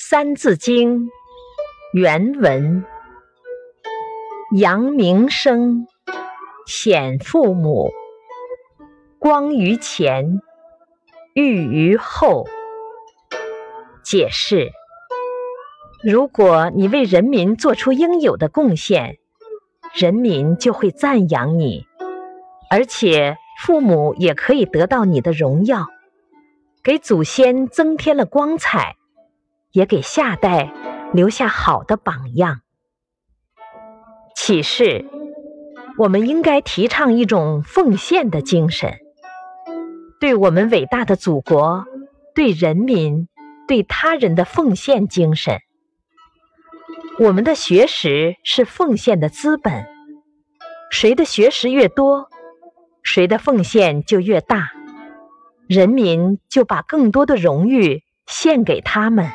《三字经》原文：扬名声，显父母，光于前，裕于后。解释：如果你为人民做出应有的贡献，人民就会赞扬你，而且父母也可以得到你的荣耀，给祖先增添了光彩。也给下代留下好的榜样。启示：我们应该提倡一种奉献的精神，对我们伟大的祖国、对人民、对他人的奉献精神。我们的学识是奉献的资本，谁的学识越多，谁的奉献就越大，人民就把更多的荣誉献给他们。